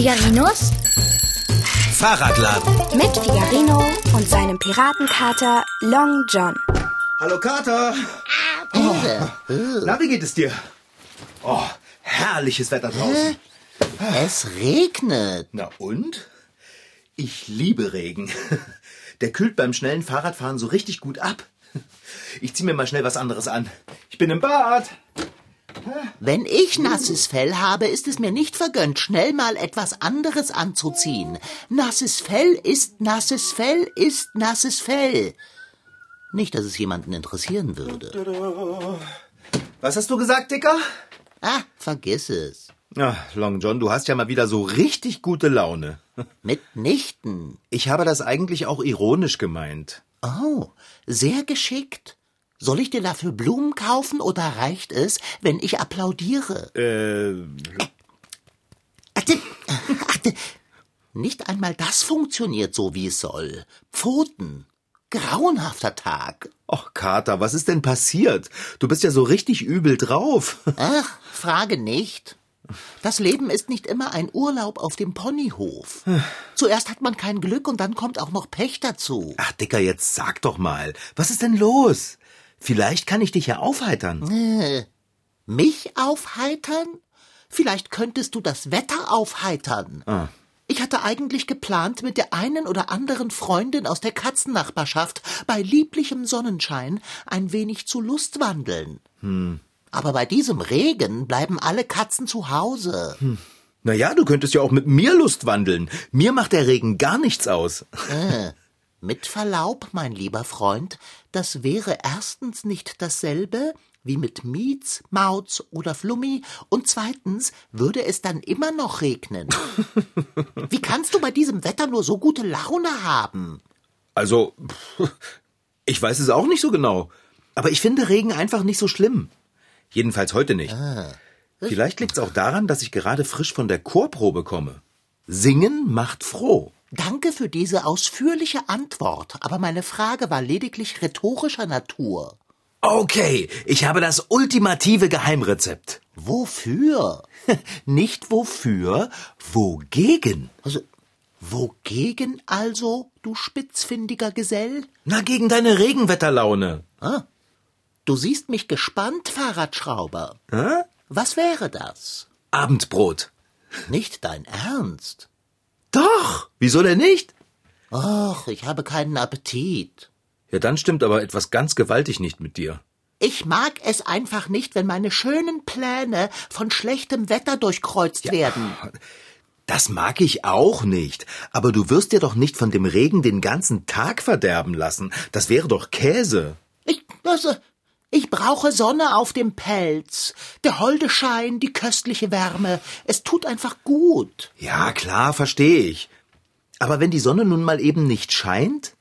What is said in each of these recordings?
Figarinos Fahrradladen. mit Figarino und seinem Piratenkater Long John. Hallo Kater. Oh. Na, wie geht es dir? Oh, herrliches Wetter draußen. Es regnet. Na und? Ich liebe Regen. Der kühlt beim schnellen Fahrradfahren so richtig gut ab. Ich zieh mir mal schnell was anderes an. Ich bin im Bad. Wenn ich nasses Fell habe, ist es mir nicht vergönnt, schnell mal etwas anderes anzuziehen. Nasses Fell ist nasses Fell ist nasses Fell. Nicht, dass es jemanden interessieren würde. Was hast du gesagt, Dicker? Ah, vergiss es. Ach, Long John, du hast ja mal wieder so richtig gute Laune. Mitnichten. Ich habe das eigentlich auch ironisch gemeint. Oh, sehr geschickt. Soll ich dir dafür Blumen kaufen oder reicht es, wenn ich applaudiere? Äh, Achte, achte. Nicht einmal das funktioniert so, wie es soll. Pfoten. Grauenhafter Tag. Och, Kater, was ist denn passiert? Du bist ja so richtig übel drauf. Ach, frage nicht. Das Leben ist nicht immer ein Urlaub auf dem Ponyhof. Zuerst hat man kein Glück und dann kommt auch noch Pech dazu. Ach, Dicker, jetzt sag doch mal. Was ist denn los? Vielleicht kann ich dich ja aufheitern. Mich aufheitern? Vielleicht könntest du das Wetter aufheitern. Ich hatte eigentlich geplant, mit der einen oder anderen Freundin aus der Katzennachbarschaft bei lieblichem Sonnenschein ein wenig zu Lustwandeln. Aber bei diesem Regen bleiben alle Katzen zu Hause. Na ja, du könntest ja auch mit mir Lust wandeln. Mir macht der Regen gar nichts aus. Mit Verlaub, mein lieber Freund, das wäre erstens nicht dasselbe wie mit Mietz, Mauz oder Flummi und zweitens würde es dann immer noch regnen. Wie kannst du bei diesem Wetter nur so gute Laune haben? Also, ich weiß es auch nicht so genau. Aber ich finde Regen einfach nicht so schlimm. Jedenfalls heute nicht. Vielleicht liegt's auch daran, dass ich gerade frisch von der Chorprobe komme. Singen macht froh. Danke für diese ausführliche Antwort, aber meine Frage war lediglich rhetorischer Natur. Okay, ich habe das ultimative Geheimrezept. Wofür? Nicht wofür, wogegen. Also, wogegen also, du spitzfindiger Gesell? Na, gegen deine Regenwetterlaune. Du siehst mich gespannt, Fahrradschrauber. Hä? Was wäre das? Abendbrot. Nicht dein Ernst? Doch, wieso denn nicht? Och, ich habe keinen Appetit. Ja, dann stimmt aber etwas ganz gewaltig nicht mit dir. Ich mag es einfach nicht, wenn meine schönen Pläne von schlechtem Wetter durchkreuzt werden. Das mag ich auch nicht. Aber du wirst dir doch nicht von dem Regen den ganzen Tag verderben lassen. Das wäre doch Käse. Ich, das, äh, ich brauche Sonne auf dem Pelz, der holde Schein, die köstliche Wärme. Es tut einfach gut. Ja, klar, verstehe ich. Aber wenn die Sonne nun mal eben nicht scheint?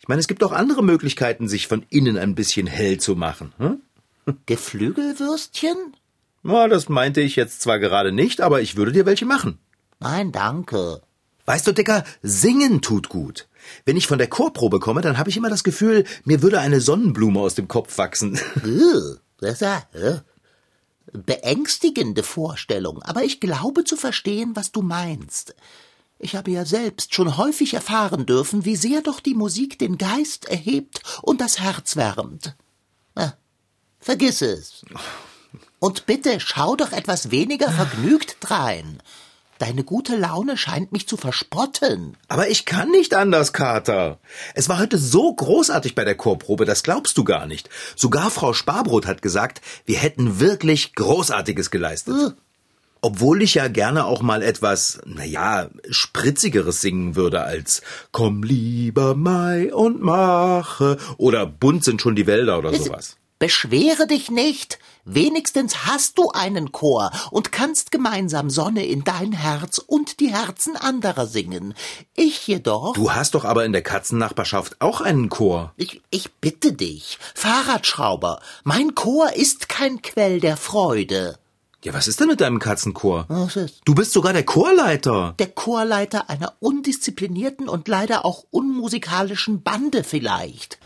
Ich meine, es gibt auch andere Möglichkeiten, sich von innen ein bisschen hell zu machen. Hm? Geflügelwürstchen? Na, das meinte ich jetzt zwar gerade nicht, aber ich würde dir welche machen. Nein, danke. Weißt du, Dicker, singen tut gut. Wenn ich von der Chorprobe komme, dann habe ich immer das Gefühl, mir würde eine Sonnenblume aus dem Kopf wachsen. Das ist beängstigende Vorstellung, aber ich glaube zu verstehen, was du meinst. Ich habe ja selbst schon häufig erfahren dürfen, wie sehr doch die Musik den Geist erhebt und das Herz wärmt. Na, vergiss es. Und bitte schau doch etwas weniger vergnügt drein. Deine gute Laune scheint mich zu verspotten. Aber ich kann nicht anders, Kater. Es war heute so großartig bei der Chorprobe, das glaubst du gar nicht. Sogar Frau Sparbrot hat gesagt, wir hätten wirklich Großartiges geleistet. Obwohl ich ja gerne auch mal etwas, naja, spritzigeres singen würde als Komm lieber Mai und mache oder Bunt sind schon die Wälder oder sowas. Beschwere dich nicht. Wenigstens hast du einen Chor und kannst gemeinsam Sonne in dein Herz und die Herzen anderer singen. Ich jedoch. Du hast doch aber in der Katzennachbarschaft auch einen Chor. Ich, ich bitte dich, Fahrradschrauber, mein Chor ist kein Quell der Freude. Ja, was ist denn mit deinem Katzenchor? Was ist? Du bist sogar der Chorleiter. Der Chorleiter einer undisziplinierten und leider auch unmusikalischen Bande vielleicht.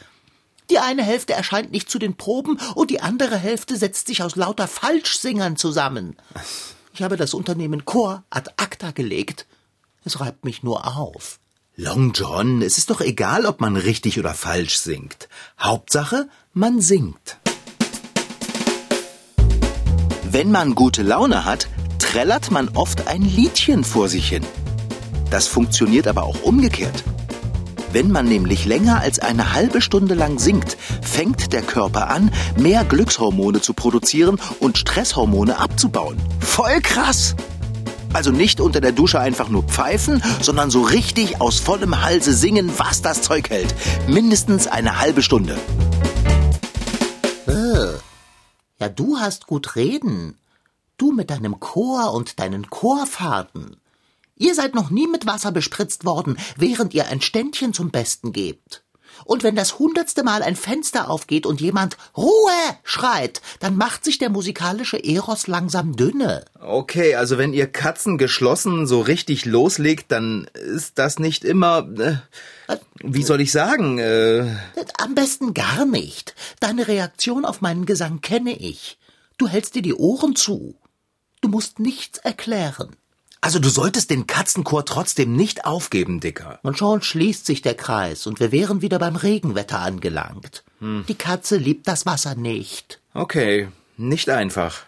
Die eine Hälfte erscheint nicht zu den Proben und die andere Hälfte setzt sich aus lauter Falschsingern zusammen. Ich habe das Unternehmen Chor ad acta gelegt Es reibt mich nur auf. Long John, es ist doch egal, ob man richtig oder falsch singt. Hauptsache, man singt. Wenn man gute Laune hat, trällert man oft ein Liedchen vor sich hin. Das funktioniert aber auch umgekehrt. Wenn man nämlich länger als eine halbe Stunde lang singt, fängt der Körper an, mehr Glückshormone zu produzieren und Stresshormone abzubauen. Voll krass! Also nicht unter der Dusche einfach nur pfeifen, sondern so richtig aus vollem Halse singen, was das Zeug hält. Mindestens eine halbe Stunde. Äh. Ja, du hast gut reden. Du mit deinem Chor und deinen Chorfahrten. Ihr seid noch nie mit Wasser bespritzt worden, während ihr ein Ständchen zum Besten gebt. Und wenn das hundertste Mal ein Fenster aufgeht und jemand Ruhe schreit, dann macht sich der musikalische Eros langsam dünne. Okay, also wenn ihr Katzen geschlossen so richtig loslegt, dann ist das nicht immer. Äh, wie soll ich sagen? Äh, Am besten gar nicht. Deine Reaktion auf meinen Gesang kenne ich. Du hältst dir die Ohren zu. Du musst nichts erklären. Also du solltest den Katzenchor trotzdem nicht aufgeben, Dicker. Und schon schließt sich der Kreis und wir wären wieder beim Regenwetter angelangt. Die Katze liebt das Wasser nicht. Okay, nicht einfach.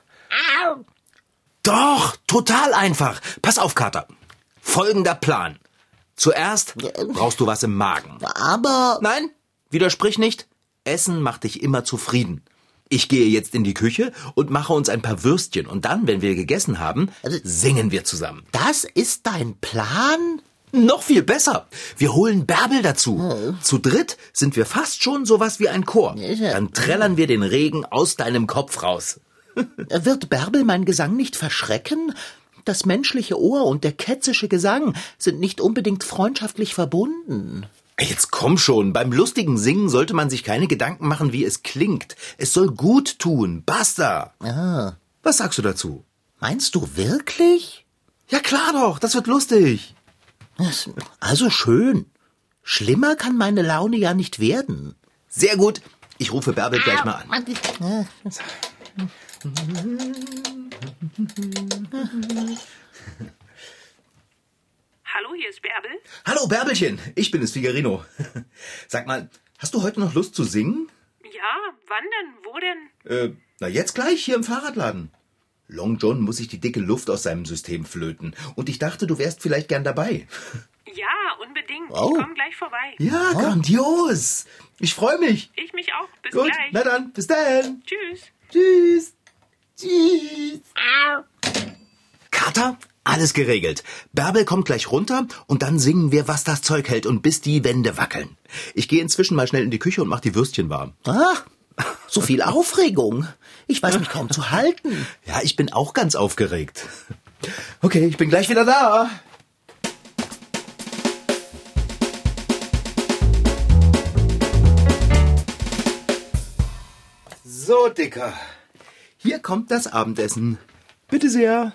Doch, total einfach. Pass auf, Kater. Folgender Plan. Zuerst brauchst du was im Magen. Aber Nein, widersprich nicht. Essen macht dich immer zufrieden. Ich gehe jetzt in die Küche und mache uns ein paar Würstchen und dann, wenn wir gegessen haben, singen wir zusammen. das ist dein Plan? Noch viel besser. Wir holen Bärbel dazu. Zu dritt sind wir fast schon sowas wie ein Chor. Dann trällern wir den Regen aus deinem Kopf raus. Wird Bärbel mein Gesang nicht verschrecken? Das menschliche Ohr und der ketzische Gesang sind nicht unbedingt freundschaftlich verbunden. Jetzt komm schon, beim lustigen Singen sollte man sich keine Gedanken machen, wie es klingt. Es soll gut tun. Basta. Ah, Was sagst du dazu? meinst du wirklich? Ja klar doch, das wird lustig. Also schön. Schlimmer kann meine Laune ja nicht werden. Sehr gut. Ich rufe Bärbel gleich mal an. Hallo, hier ist Bärbel. Hallo Bärbelchen, ich bin es, Figarino. Sag mal, hast du heute noch Lust zu singen? Ja, wann denn? Wo denn? Äh, na jetzt gleich, hier im Fahrradladen. Long John muss sich die dicke Luft aus seinem System flöten. Und ich dachte, du wärst vielleicht gern dabei. Ja, unbedingt. Oh. Ich komme gleich vorbei. Ja, grandios. Ich freue mich. Ich mich auch. Bis Gut, gleich. na dann, bis dann. Tschüss. Tschüss. Tschüss. Kater, alles geregelt. Bärbel kommt gleich runter und dann singen wir, was das Zeug hält und bis die Wände wackeln. Ich gehe inzwischen mal schnell in die Küche und mach die Würstchen warm. Ach, so viel Aufregung. Ich weiß mich kaum zu halten. Ja, ich bin auch ganz aufgeregt. Okay, ich bin gleich wieder da. So, Dicker. Hier kommt das Abendessen. Bitte sehr.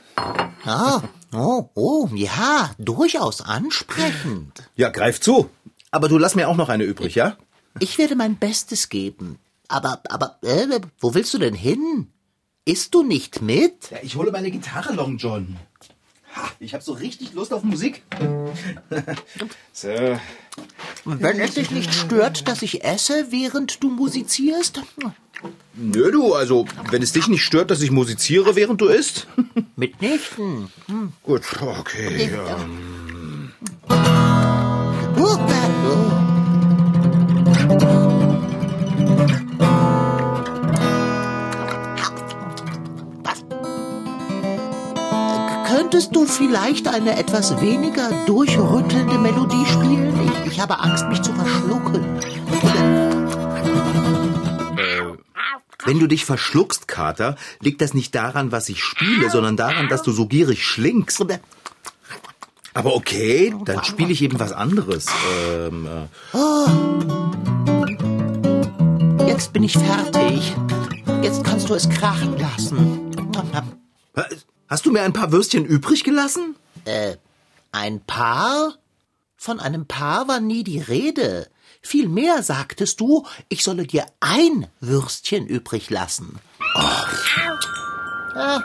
Ah, oh, oh, ja, durchaus ansprechend. Ja, greif zu. Aber du lass mir auch noch eine übrig, ja? Ich werde mein Bestes geben. Aber, aber, äh, wo willst du denn hin? Isst du nicht mit? Ja, ich hole meine Gitarre, Long John. Ha, ich habe so richtig Lust auf Musik. so. Wenn es dich nicht stört, dass ich esse, während du musizierst? Nö, du, also, wenn es dich nicht stört, dass ich musiziere, während du isst. Mitnichten. Gut, okay. Ja. Oh, Könntest du vielleicht eine etwas weniger durchrüttelnde Melodie spielen? Ich, ich habe Angst, mich zu verschlucken. Wenn du dich verschluckst, Kater, liegt das nicht daran, was ich spiele, sondern daran, dass du so gierig schlingst. Aber okay, dann spiele ich eben was anderes. Ähm, äh, Jetzt bin ich fertig. Jetzt kannst du es krachen lassen. Hast du mir ein paar Würstchen übrig gelassen? Äh, ein Paar? Von einem Paar war nie die Rede. Vielmehr sagtest du, ich solle dir ein Würstchen übrig lassen. Ah,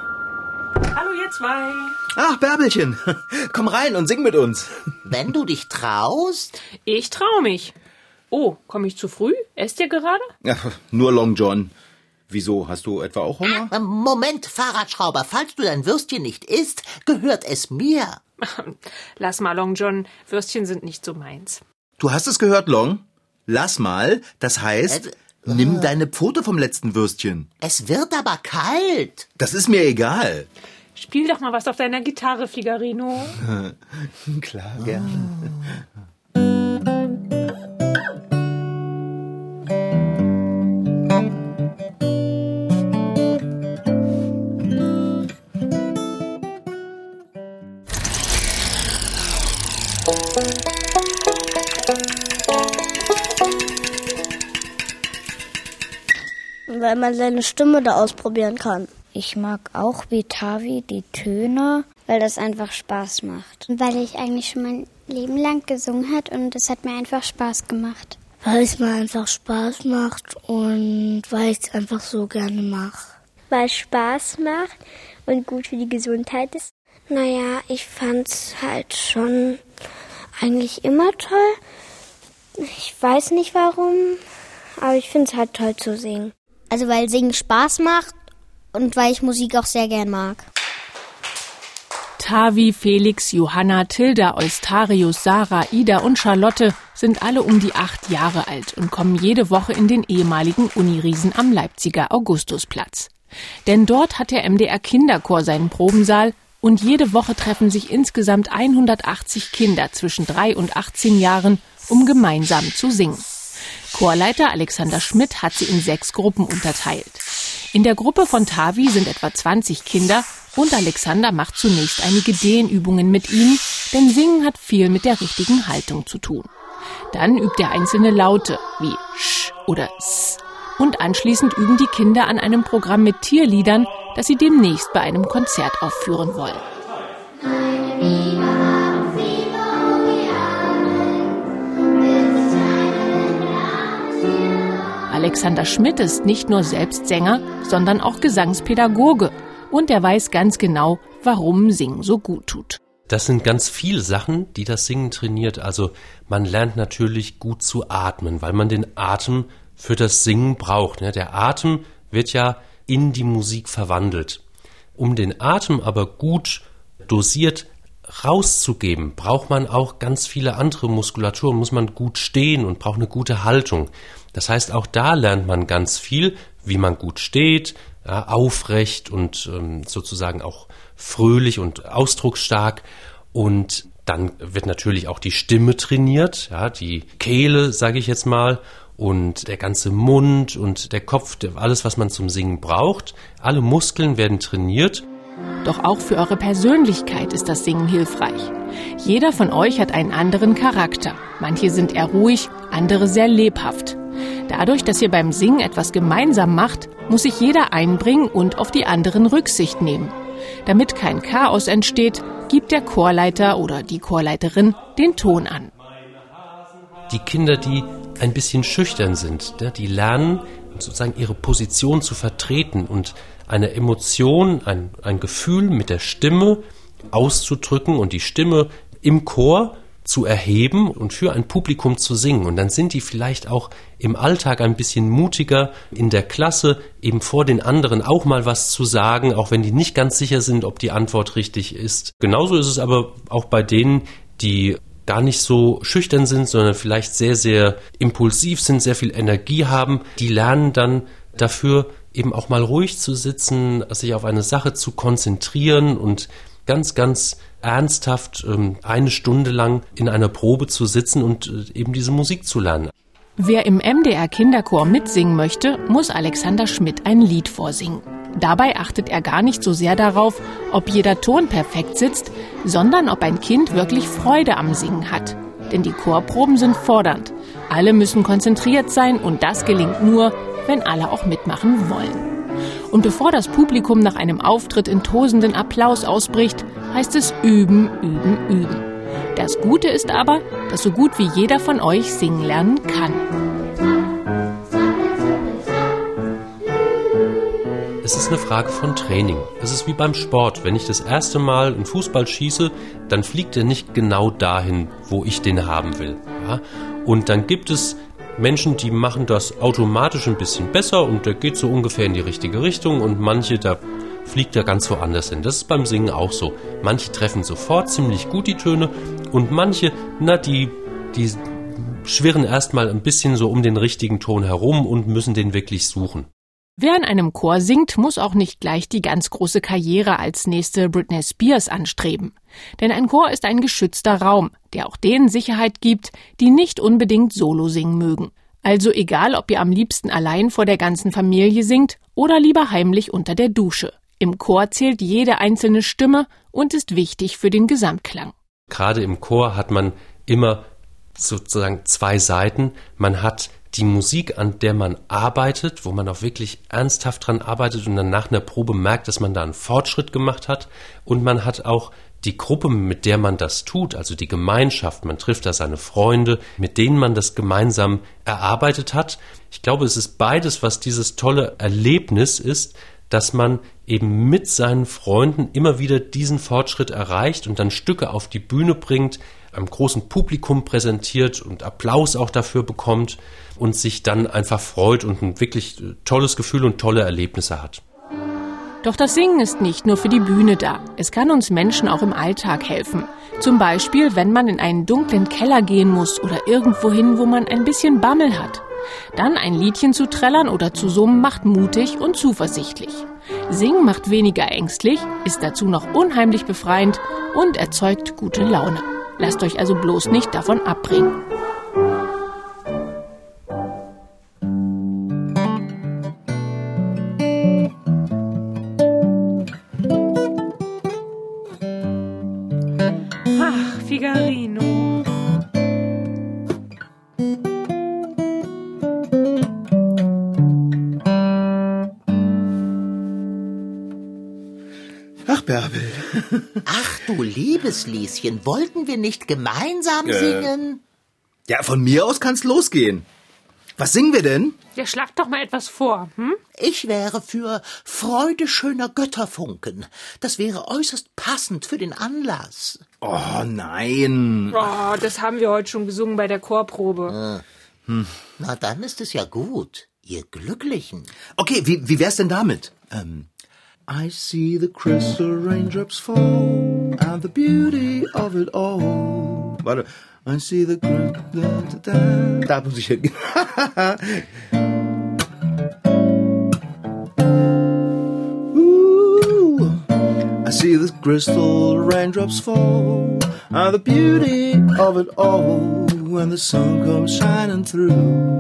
Hallo ihr zwei. Ach, Bärbelchen, komm rein und sing mit uns. Wenn du dich traust. Ich trau mich. Oh, komme ich zu früh? Esst ihr gerade? Ja, nur Long John. Wieso, hast du etwa auch Hunger? Ähm, Moment, Fahrradschrauber, falls du dein Würstchen nicht isst, gehört es mir. Lass mal, Long John. Würstchen sind nicht so meins. Du hast es gehört, Long? Lass mal, das heißt, Äh, nimm deine Pfote vom letzten Würstchen. Es wird aber kalt. Das ist mir egal. Spiel doch mal was auf deiner Gitarre, Figarino. Klar, gerne. weil man seine Stimme da ausprobieren kann. Ich mag auch wie Tavi die Töne, weil das einfach Spaß macht. Weil ich eigentlich schon mein Leben lang gesungen hat und es hat mir einfach Spaß gemacht. Weil es mir einfach Spaß macht und weil ich es einfach so gerne mache. Weil es Spaß macht und gut für die Gesundheit ist. Naja, ich fand's halt schon eigentlich immer toll. Ich weiß nicht warum, aber ich find's halt toll zu singen. Also weil Singen Spaß macht und weil ich Musik auch sehr gern mag. Tavi, Felix, Johanna, Tilda, Eustarius, Sarah, Ida und Charlotte sind alle um die acht Jahre alt und kommen jede Woche in den ehemaligen Uniriesen am Leipziger Augustusplatz. Denn dort hat der MDR Kinderchor seinen Probensaal und jede Woche treffen sich insgesamt 180 Kinder zwischen drei und 18 Jahren, um gemeinsam zu singen. Chorleiter Alexander Schmidt hat sie in sechs Gruppen unterteilt. In der Gruppe von Tavi sind etwa 20 Kinder und Alexander macht zunächst einige Dehnübungen mit ihnen, denn Singen hat viel mit der richtigen Haltung zu tun. Dann übt er einzelne Laute wie Sch oder S. Und anschließend üben die Kinder an einem Programm mit Tierliedern, das sie demnächst bei einem Konzert aufführen wollen. Alexander Schmidt ist nicht nur selbst Sänger, sondern auch Gesangspädagoge. Und er weiß ganz genau, warum Singen so gut tut. Das sind ganz viele Sachen, die das Singen trainiert. Also man lernt natürlich gut zu atmen, weil man den Atem für das Singen braucht. ne? Der Atem wird ja in die Musik verwandelt. Um den Atem aber gut dosiert rauszugeben, braucht man auch ganz viele andere Muskulaturen, muss man gut stehen und braucht eine gute Haltung. Das heißt, auch da lernt man ganz viel, wie man gut steht, aufrecht und ähm, sozusagen auch fröhlich und ausdrucksstark. Und dann wird natürlich auch die Stimme trainiert, ja, die Kehle, sage ich jetzt mal, und der ganze Mund und der Kopf, alles, was man zum Singen braucht. Alle Muskeln werden trainiert. Doch auch für eure Persönlichkeit ist das Singen hilfreich. Jeder von euch hat einen anderen Charakter. Manche sind eher ruhig, andere sehr lebhaft. Dadurch, dass ihr beim Singen etwas gemeinsam macht, muss sich jeder einbringen und auf die anderen Rücksicht nehmen. Damit kein Chaos entsteht, gibt der Chorleiter oder die Chorleiterin den Ton an. die Kinder, die ein bisschen schüchtern sind, ja, die lernen sozusagen ihre Position zu vertreten und eine Emotion, ein, ein Gefühl mit der Stimme auszudrücken und die Stimme im Chor zu erheben und für ein Publikum zu singen. Und dann sind die vielleicht auch im Alltag ein bisschen mutiger in der Klasse, eben vor den anderen auch mal was zu sagen, auch wenn die nicht ganz sicher sind, ob die Antwort richtig ist. Genauso ist es aber auch bei denen, die gar nicht so schüchtern sind, sondern vielleicht sehr, sehr impulsiv sind, sehr viel Energie haben, die lernen dann dafür eben auch mal ruhig zu sitzen, sich auf eine Sache zu konzentrieren und ganz, ganz ernsthaft ähm, eine Stunde lang in einer Probe zu sitzen und äh, eben diese Musik zu lernen. Wer im MDR Kinderchor mitsingen möchte, muss Alexander Schmidt ein Lied vorsingen. Dabei achtet er gar nicht so sehr darauf, ob jeder Ton perfekt sitzt, sondern ob ein Kind wirklich Freude am Singen hat. Denn die Chorproben sind fordernd. Alle müssen konzentriert sein und das gelingt nur, wenn alle auch mitmachen wollen. Und bevor das Publikum nach einem Auftritt in tosenden Applaus ausbricht, heißt es üben, üben, üben. Das Gute ist aber, dass so gut wie jeder von euch singen lernen kann. es ist eine Frage von Training. Es ist wie beim Sport. Wenn ich das erste Mal einen Fußball schieße, dann fliegt er nicht genau dahin, wo ich den haben will. Ja? Und dann gibt es Menschen, die machen das automatisch ein bisschen besser und der geht so ungefähr in die richtige Richtung und manche, da fliegt er ganz woanders hin. Das ist beim Singen auch so. Manche treffen sofort ziemlich gut die Töne und manche, na, die, die schwirren erstmal ein bisschen so um den richtigen Ton herum und müssen den wirklich suchen. Wer in einem Chor singt, muss auch nicht gleich die ganz große Karriere als nächste Britney Spears anstreben. Denn ein Chor ist ein geschützter Raum, der auch denen Sicherheit gibt, die nicht unbedingt Solo singen mögen. Also egal, ob ihr am liebsten allein vor der ganzen Familie singt oder lieber heimlich unter der Dusche. Im Chor zählt jede einzelne Stimme und ist wichtig für den Gesamtklang. Gerade im Chor hat man immer sozusagen zwei Seiten. Man hat die Musik, an der man arbeitet, wo man auch wirklich ernsthaft dran arbeitet und dann nach einer Probe merkt, dass man da einen Fortschritt gemacht hat. Und man hat auch die Gruppe, mit der man das tut, also die Gemeinschaft, man trifft da seine Freunde, mit denen man das gemeinsam erarbeitet hat. Ich glaube, es ist beides, was dieses tolle Erlebnis ist, dass man eben mit seinen Freunden immer wieder diesen Fortschritt erreicht und dann Stücke auf die Bühne bringt, einem großen Publikum präsentiert und Applaus auch dafür bekommt und sich dann einfach freut und ein wirklich tolles Gefühl und tolle Erlebnisse hat. Doch das Singen ist nicht nur für die Bühne da. Es kann uns Menschen auch im Alltag helfen. Zum Beispiel, wenn man in einen dunklen Keller gehen muss oder irgendwo hin, wo man ein bisschen Bammel hat. Dann ein Liedchen zu trällern oder zu summen macht mutig und zuversichtlich. Singen macht weniger ängstlich, ist dazu noch unheimlich befreiend und erzeugt gute Laune. Lasst euch also bloß nicht davon abbringen. Ach du liebes Lieschen, wollten wir nicht gemeinsam Äh. singen? Ja, von mir aus kann's losgehen. Was singen wir denn? Ja, schlag doch mal etwas vor, hm? Ich wäre für Freude schöner Götterfunken. Das wäre äußerst passend für den Anlass. Oh, nein. Oh, das haben wir heute schon gesungen bei der Chorprobe. Na, dann ist es ja gut, ihr Glücklichen. Okay, wie, wie wär's denn damit? Ähm, I see the crystal raindrops fall and the beauty of it all. Warte. I see the. Ooh. I see the crystal raindrops fall and the beauty of it all when the sun comes shining through.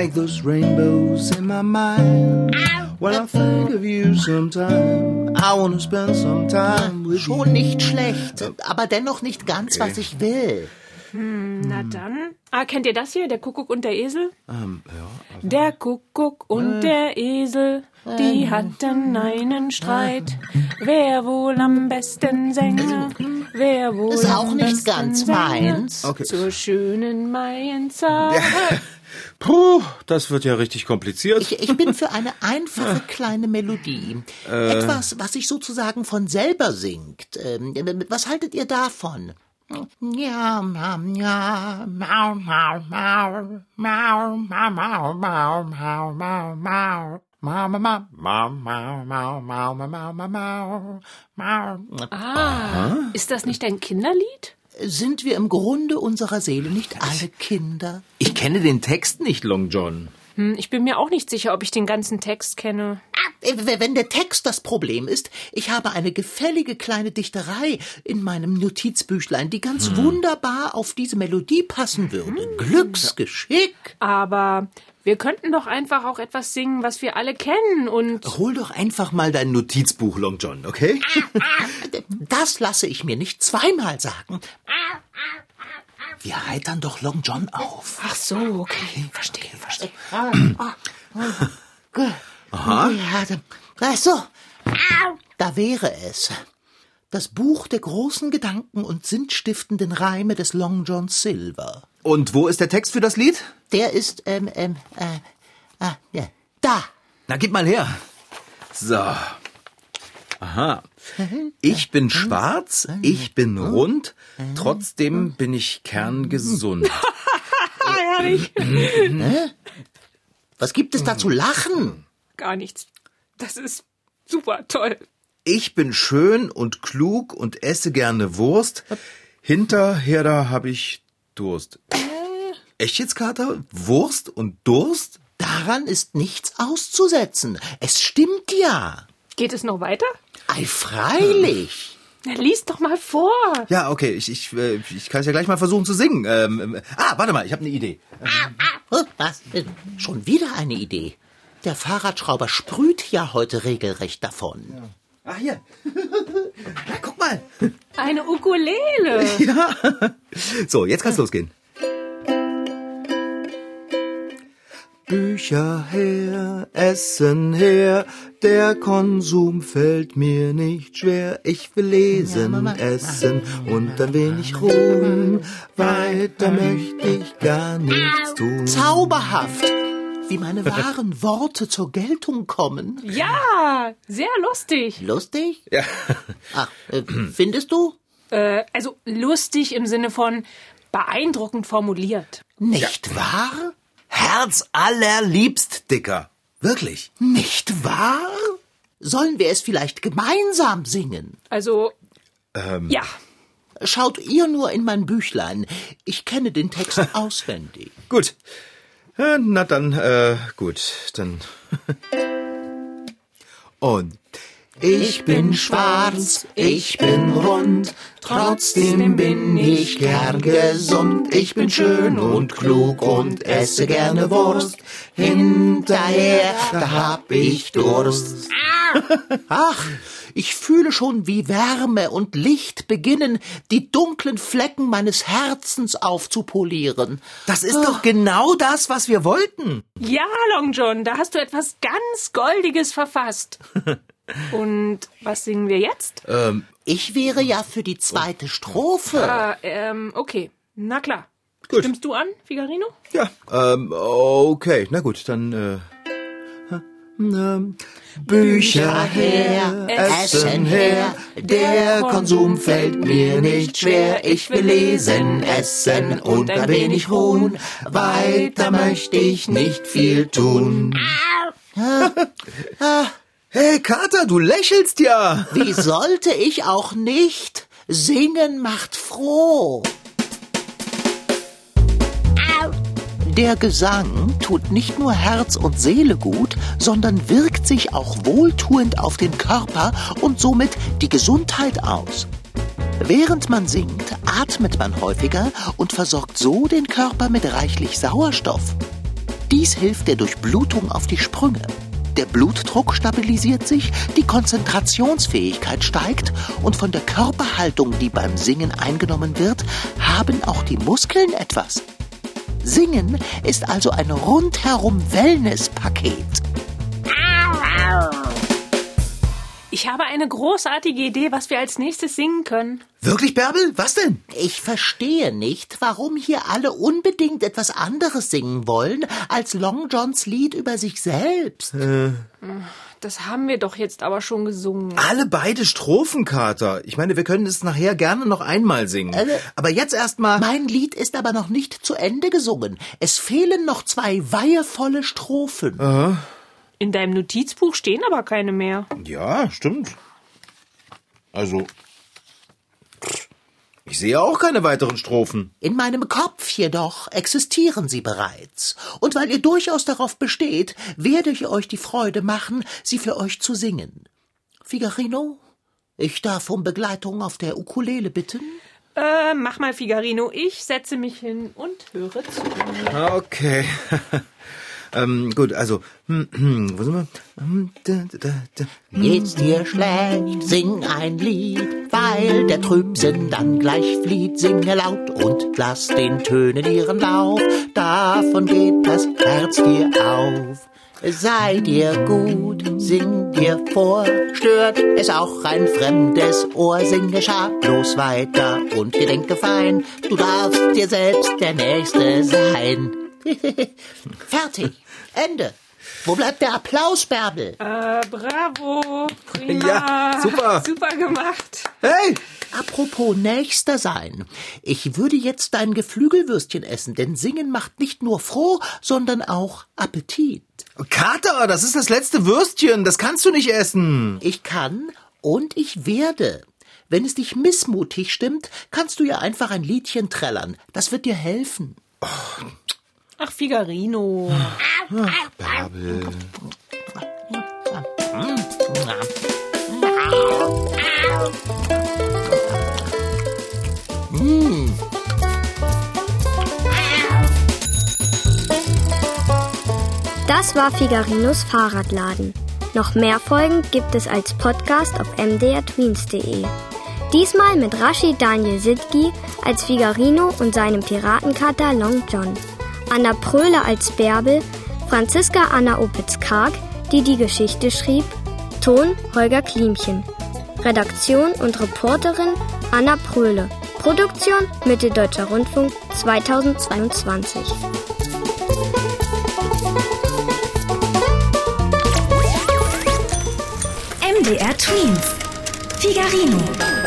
make those rainbows in my mind. When I think of you sometime, I wanna spend some time with you. Schon nicht schlecht, aber dennoch nicht ganz, was ich will. Na dann. Ah, kennt ihr das hier? Der Kuckuck und der Esel? Ähm, ja. Der Kuckuck und der Esel, die hatten einen Streit. Wer wohl am besten sänge? Wer wohl Ist auch am nicht besten ganz sänge? meins. Okay. Zur schönen Maienzeit. Puh, das wird ja richtig kompliziert. Ich, ich bin für eine einfache kleine Melodie. Etwas, was sich sozusagen von selber singt. Ähm, was haltet ihr davon? Ja, ja, ja, mau, mau, mau, mau, mau, mau, mau, mau, mau, mau. Mau, mau, mau, mau, mau, mau, mau, mau, mau, mau, mau. Ah, ist das nicht ein Kinderlied? Sind wir im Grunde unserer Seele nicht alle Kinder? Ich kenne den Text nicht, Long John. Hm, ich bin mir auch nicht sicher, ob ich den ganzen Text kenne. Äh, Wenn der Text das Problem ist, ich habe eine gefällige kleine Dichterei in meinem Notizbüchlein, die ganz wunderbar auf diese Melodie passen würde. Glücksgeschick. Aber wir könnten doch einfach auch etwas singen, was wir alle kennen und. Hol doch einfach mal dein Notizbuch, Long John, okay? Das lasse ich mir nicht zweimal sagen. Wir heitern doch Long John auf. Ach so, okay. Verstehe, verstehe. Aha. Ja, da, so. Da wäre es. Das Buch der großen Gedanken und sinnstiftenden Reime des Long John Silver. Und wo ist der Text für das Lied? Der ist, ähm, ähm, äh, ah, ja, Da. Na, gib mal her. So. Aha. Ich bin schwarz, ich bin rund, trotzdem bin ich kerngesund. Herrlich. Was gibt es da zu lachen? Gar nichts. Das ist super toll. Ich bin schön und klug und esse gerne Wurst. Hinterher da hab ich Durst. Echt jetzt, Kater? Wurst und Durst? Daran ist nichts auszusetzen. Es stimmt ja. Geht es noch weiter? Ei, freilich. Na, lies doch mal vor. Ja, okay, ich, ich, äh, ich kann es ja gleich mal versuchen zu singen. Ähm, ähm, ah, warte mal, ich habe eine Idee. Oh, Was? Äh, Schon wieder eine Idee. Der Fahrradschrauber sprüht ja heute regelrecht davon. Ah, hier. ja, guck mal. Eine Ukulele. Ja. So, jetzt kann's losgehen. Bücher her, Essen her, der Konsum fällt mir nicht schwer. Ich will lesen, essen und ein wenig ruhen. Weiter möchte ich gar nichts tun. Zauberhaft, wie meine wahren Worte zur Geltung kommen. Ja, sehr lustig. Lustig? Ja. Ach, äh, findest du? Äh, also lustig im Sinne von beeindruckend formuliert. Nicht wahr? Herz allerliebst, Dicker. Wirklich. Nicht wahr? Sollen wir es vielleicht gemeinsam singen? Also, Ähm. ja. Schaut ihr nur in mein Büchlein. Ich kenne den Text auswendig. Gut. Na dann, äh, gut, dann. Und ich bin schwarz, ich bin rund, trotzdem bin ich gern gesund. Ich bin schön und klug und esse gerne Wurst. Hinterher, da hab ich Durst. Ach, ich fühle schon, wie Wärme und Licht beginnen, die dunklen Flecken meines Herzens aufzupolieren. Das ist doch genau das, was wir wollten. Ja, Long John, da hast du etwas ganz Goldiges verfasst. Und was singen wir jetzt? Ich wäre ja für die zweite Strophe. Ah, ähm, okay. Na klar. Gut. Stimmst du an, Figarino? Ja. Ähm, okay, na gut, dann, äh. ähm, Bücher her, Essen her, der Konsum fällt mir nicht schwer. Ich will lesen, essen und ein wenig ruhen. Weiter möchte ich nicht viel tun. Hey, Kater, du lächelst ja. Wie sollte ich auch nicht? Singen macht froh. Der Gesang tut nicht nur Herz und Seele gut, sondern wirkt sich auch wohltuend auf den Körper und somit die Gesundheit aus. Während man singt, atmet man häufiger und versorgt so den Körper mit reichlich Sauerstoff. Dies hilft der Durchblutung auf die Sprünge. Der Blutdruck stabilisiert sich, die Konzentrationsfähigkeit steigt und von der Körperhaltung, die beim Singen eingenommen wird, haben auch die Muskeln etwas. Singen ist also ein rundherum Wellness-Paket. Ich habe eine großartige Idee, was wir als nächstes singen können. Wirklich, Bärbel? Was denn? Ich verstehe nicht, warum hier alle unbedingt etwas anderes singen wollen als Long Johns Lied über sich selbst. Das haben wir doch jetzt aber schon gesungen. Alle beide Strophen, Kater. Ich meine, wir können es nachher gerne noch einmal singen. Äh, Aber jetzt erstmal. Mein Lied ist aber noch nicht zu Ende gesungen. Es fehlen noch zwei weihevolle Strophen. In deinem Notizbuch stehen aber keine mehr. Ja, stimmt. Also. Ich sehe auch keine weiteren Strophen. In meinem Kopf jedoch existieren sie bereits. Und weil ihr durchaus darauf besteht, werde ich euch die Freude machen, sie für euch zu singen. Figarino, ich darf um Begleitung auf der Ukulele bitten. Äh, mach mal, Figarino. Ich setze mich hin und höre zu. Okay. ähm, gut, also. hm, hm, Wo sind wir? Hm, da, da, da. Geht's dir schlecht, sing ein Lied, weil der Trübsinn dann gleich flieht. Singe laut und lass den Tönen ihren Lauf, davon geht das Herz dir auf. Sei dir gut, sing dir vor, stört es auch ein fremdes Ohr, singe schadlos weiter und gedenke fein, du darfst dir selbst der Nächste sein. Fertig, Ende. Wo bleibt der Applaus, Bärbel? Äh, bravo. Prima. Ja, super. Super gemacht. Hey! Apropos nächster sein. Ich würde jetzt dein Geflügelwürstchen essen, denn Singen macht nicht nur froh, sondern auch Appetit. Kater, das ist das letzte Würstchen. Das kannst du nicht essen. Ich kann und ich werde. Wenn es dich missmutig stimmt, kannst du ja einfach ein Liedchen trällern. Das wird dir helfen. Ach, Figarino. Bärbel. Das war Figarinos Fahrradladen. Noch mehr Folgen gibt es als Podcast auf mdrtweens.de. Diesmal mit Rashid Daniel Sidgi als Figarino und seinem Piratenkater Long John. Anna Pröhle als Bärbel, Franziska Anna Opitz-Karg, die die Geschichte schrieb, Ton Holger Klimchen. Redaktion und Reporterin Anna Pröhle. Produktion Mitteldeutscher Rundfunk 2022. MDR Twins. Figarino.